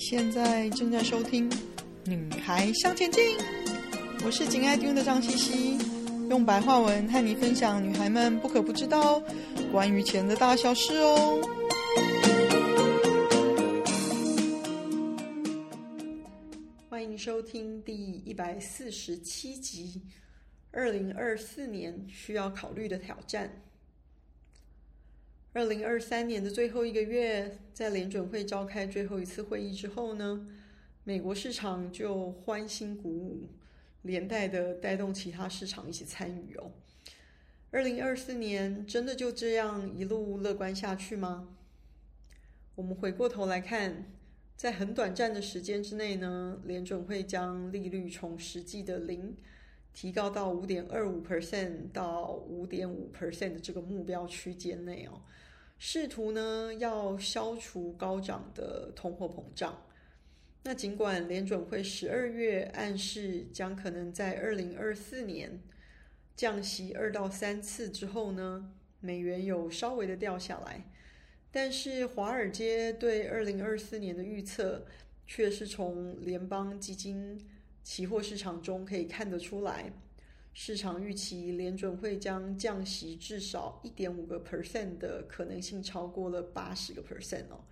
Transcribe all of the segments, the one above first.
现在正在收听《女孩向前进》，我是紧爱听的张茜茜，用白话文和你分享女孩们不可不知道关于钱的大小事哦。欢迎收听第一百四十七集，二零二四年需要考虑的挑战。二零二三年的最后一个月，在联准会召开最后一次会议之后呢，美国市场就欢欣鼓舞，连带的带动其他市场一起参与哦。二零二四年真的就这样一路乐观下去吗？我们回过头来看，在很短暂的时间之内呢，联准会将利率从实际的零提高到五点二五 percent 到五点五 percent 的这个目标区间内哦。试图呢要消除高涨的通货膨胀。那尽管联准会十二月暗示将可能在二零二四年降息二到三次之后呢，美元有稍微的掉下来，但是华尔街对二零二四年的预测却是从联邦基金期货市场中可以看得出来。市场预期联准会将降息至少一点五个 percent 的可能性超过了八十个 percent 哦，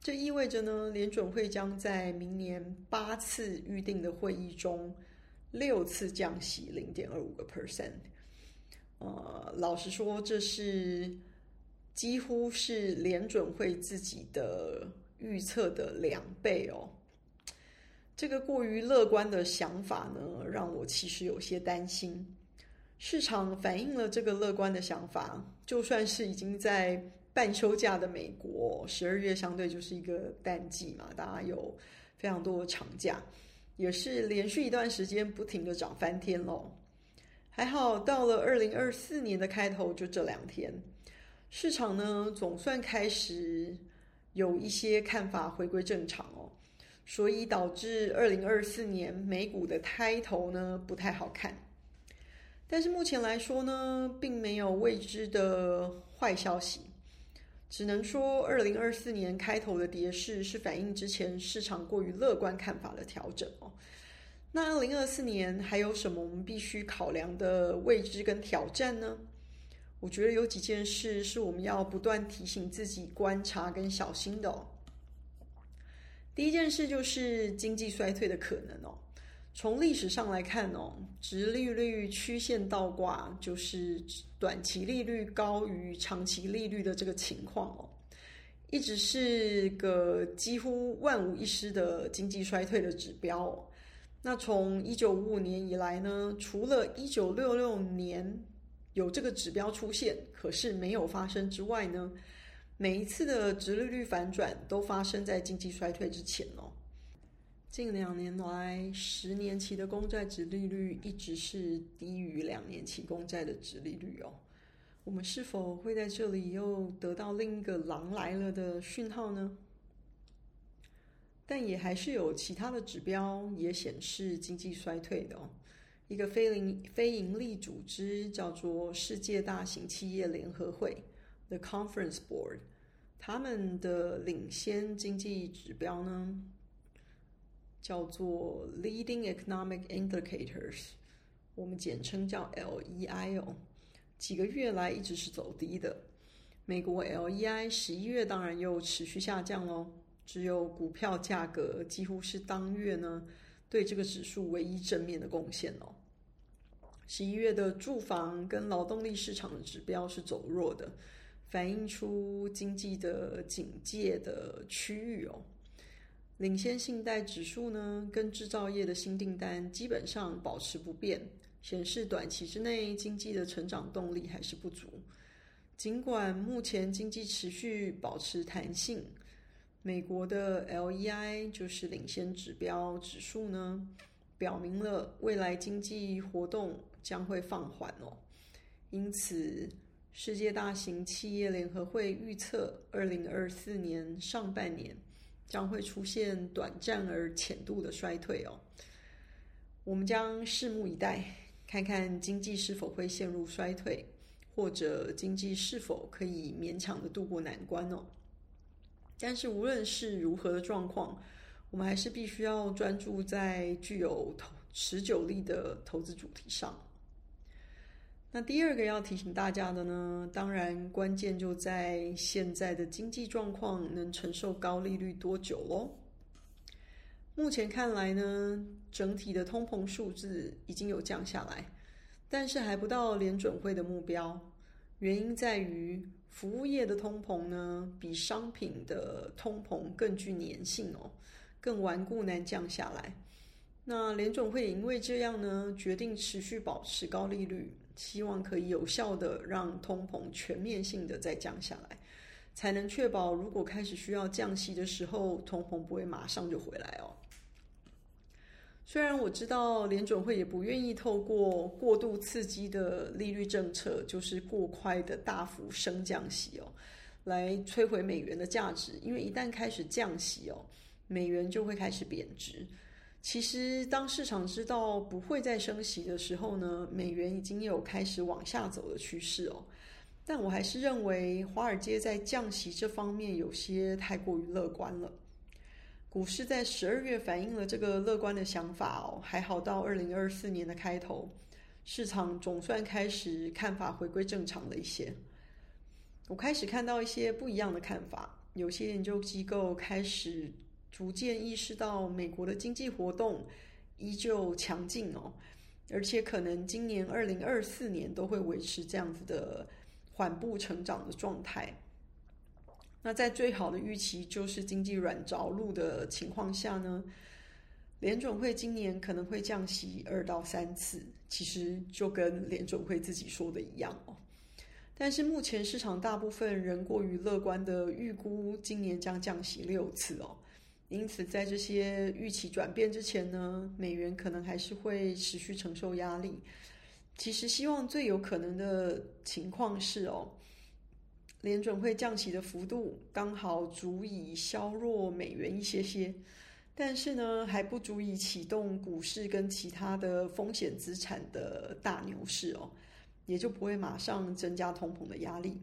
这意味着呢，联准会将在明年八次预定的会议中，六次降息零点二五个 percent。呃，老实说，这是几乎是联准会自己的预测的两倍哦。这个过于乐观的想法呢，让我其实有些担心。市场反映了这个乐观的想法，就算是已经在半休假的美国，十二月相对就是一个淡季嘛，大家有非常多的长假，也是连续一段时间不停的涨翻天喽。还好到了二零二四年的开头，就这两天，市场呢总算开始有一些看法回归正常哦。所以导致二零二四年美股的开头呢不太好看，但是目前来说呢，并没有未知的坏消息，只能说二零二四年开头的跌势是反映之前市场过于乐观看法的调整哦。那二零二四年还有什么我们必须考量的未知跟挑战呢？我觉得有几件事是我们要不断提醒自己观察跟小心的。第一件事就是经济衰退的可能哦。从历史上来看哦，殖利率曲线倒挂就是短期利率高于长期利率的这个情况哦，一直是个几乎万无一失的经济衰退的指标。那从一九五五年以来呢，除了一九六六年有这个指标出现，可是没有发生之外呢，每一次的殖利率反转都发生在经济衰退之前哦。近两年来，十年期的公债殖利率一直是低于两年期公债的殖利率哦。我们是否会在这里又得到另一个“狼来了”的讯号呢？但也还是有其他的指标也显示经济衰退的哦。一个非营非营利组织叫做世界大型企业联合会 （The Conference Board）。他们的领先经济指标呢，叫做 Leading Economic Indicators，我们简称叫 LEI 哦。几个月来一直是走低的。美国 LEI 十一月当然又持续下降喽，只有股票价格几乎是当月呢对这个指数唯一正面的贡献哦。十一月的住房跟劳动力市场的指标是走弱的。反映出经济的警戒的区域哦，领先信贷指数呢，跟制造业的新订单基本上保持不变，显示短期之内经济的成长动力还是不足。尽管目前经济持续保持弹性，美国的 LEI 就是领先指标指数呢，表明了未来经济活动将会放缓哦，因此。世界大型企业联合会预测，二零二四年上半年将会出现短暂而浅度的衰退哦。我们将拭目以待，看看经济是否会陷入衰退，或者经济是否可以勉强的度过难关哦。但是无论是如何的状况，我们还是必须要专注在具有投持久力的投资主题上。那第二个要提醒大家的呢，当然关键就在现在的经济状况能承受高利率多久喽。目前看来呢，整体的通膨数字已经有降下来，但是还不到联准会的目标。原因在于服务业的通膨呢，比商品的通膨更具粘性哦，更顽固难降下来。那联总会因为这样呢，决定持续保持高利率，希望可以有效的让通膨全面性的再降下来，才能确保如果开始需要降息的时候，通膨不会马上就回来哦。虽然我知道联准会也不愿意透过过度刺激的利率政策，就是过快的大幅升降息哦，来摧毁美元的价值，因为一旦开始降息哦，美元就会开始贬值。其实当市场知道不会再升息的时候呢，美元已经有开始往下走的趋势哦。但我还是认为华尔街在降息这方面有些太过于乐观了。股市在十二月反映了这个乐观的想法哦，还好到二零二四年的开头，市场总算开始看法回归正常了一些。我开始看到一些不一样的看法，有些研究机构开始逐渐意识到美国的经济活动依旧强劲哦，而且可能今年二零二四年都会维持这样子的缓步成长的状态。那在最好的预期就是经济软着陆的情况下呢，联准会今年可能会降息二到三次，其实就跟联准会自己说的一样哦。但是目前市场大部分人过于乐观的预估今年将降息六次哦，因此在这些预期转变之前呢，美元可能还是会持续承受压力。其实希望最有可能的情况是哦。联准会降息的幅度刚好足以削弱美元一些些，但是呢，还不足以启动股市跟其他的风险资产的大牛市哦，也就不会马上增加通膨的压力。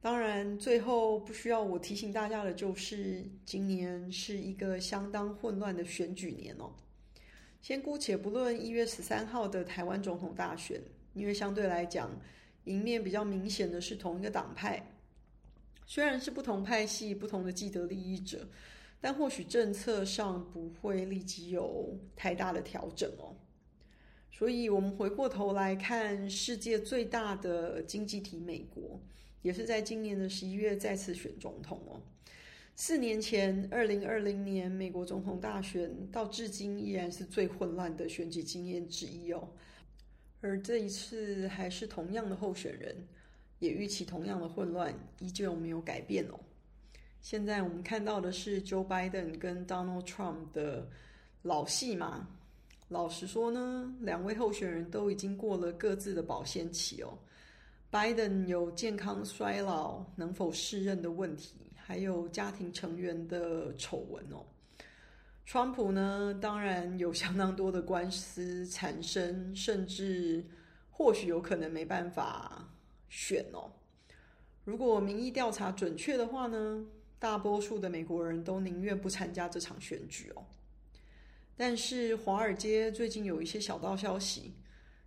当然，最后不需要我提醒大家的就是，今年是一个相当混乱的选举年哦。先姑且不论一月十三号的台湾总统大选，因为相对来讲。赢面比较明显的是同一个党派，虽然是不同派系、不同的既得利益者，但或许政策上不会立即有太大的调整哦。所以，我们回过头来看世界最大的经济体美国，也是在今年的十一月再次选总统哦。四年前，二零二零年美国总统大选到至今依然是最混乱的选举经验之一哦。而这一次还是同样的候选人，也预期同样的混乱，依旧没有改变哦。现在我们看到的是 Joe Biden 跟 Donald Trump 的老戏嘛。老实说呢，两位候选人都已经过了各自的保鲜期哦。Biden 有健康衰老、能否适任的问题，还有家庭成员的丑闻哦。川普呢，当然有相当多的官司缠身，甚至或许有可能没办法选哦。如果民意调查准确的话呢，大多数的美国人都宁愿不参加这场选举哦。但是华尔街最近有一些小道消息，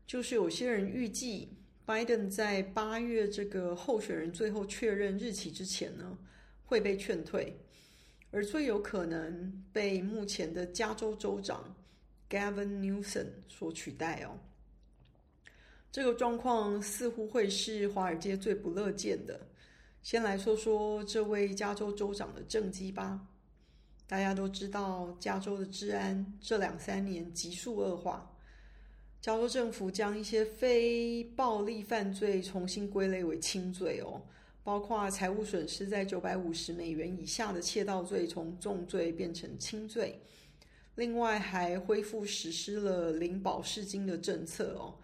就是有些人预计拜登在八月这个候选人最后确认日期之前呢，会被劝退。而最有可能被目前的加州州长 Gavin Newsom 所取代哦，这个状况似乎会是华尔街最不乐见的。先来说说这位加州州长的政绩吧。大家都知道，加州的治安这两三年急速恶化，加州政府将一些非暴力犯罪重新归类为轻罪哦。包括财务损失在九百五十美元以下的窃盗罪，从重罪变成轻罪。另外，还恢复实施了领保释金的政策哦。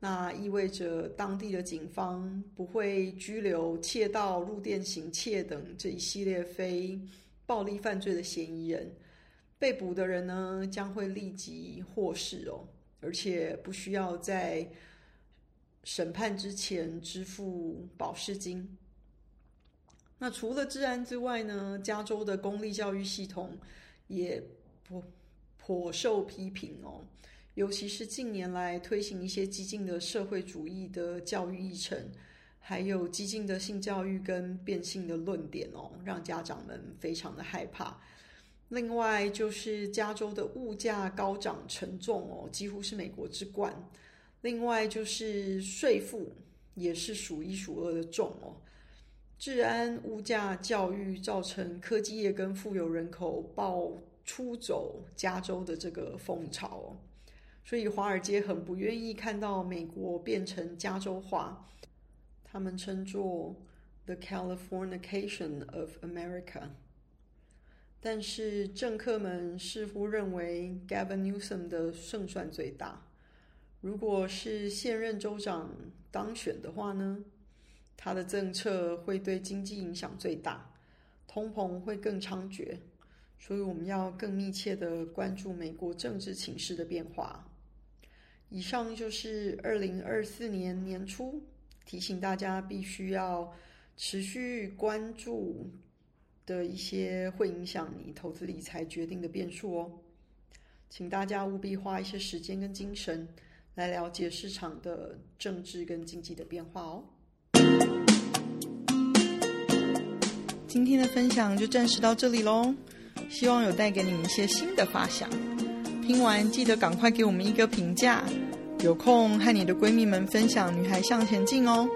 那意味着当地的警方不会拘留窃盗、入店行窃等这一系列非暴力犯罪的嫌疑人。被捕的人呢，将会立即获释哦，而且不需要在审判之前支付保释金。那除了治安之外呢，加州的公立教育系统也颇颇受批评哦。尤其是近年来推行一些激进的社会主义的教育议程，还有激进的性教育跟变性的论点哦，让家长们非常的害怕。另外就是加州的物价高涨沉重哦，几乎是美国之冠。另外就是税负也是数一数二的重哦。治安、物价、教育造成科技业跟富有人口爆出走加州的这个风潮哦。所以，华尔街很不愿意看到美国变成加州化，他们称作 “the Californication of America”。但是，政客们似乎认为 Gavin Newsom 的胜算最大。如果是现任州长当选的话呢，他的政策会对经济影响最大，通膨会更猖獗。所以，我们要更密切地关注美国政治情势的变化。以上就是二零二四年年初提醒大家必须要持续关注的一些会影响你投资理财决定的变数哦，请大家务必花一些时间跟精神来了解市场的政治跟经济的变化哦。今天的分享就暂时到这里喽，希望有带给你们一些新的发想。听完记得赶快给我们一个评价，有空和你的闺蜜们分享《女孩向前进》哦。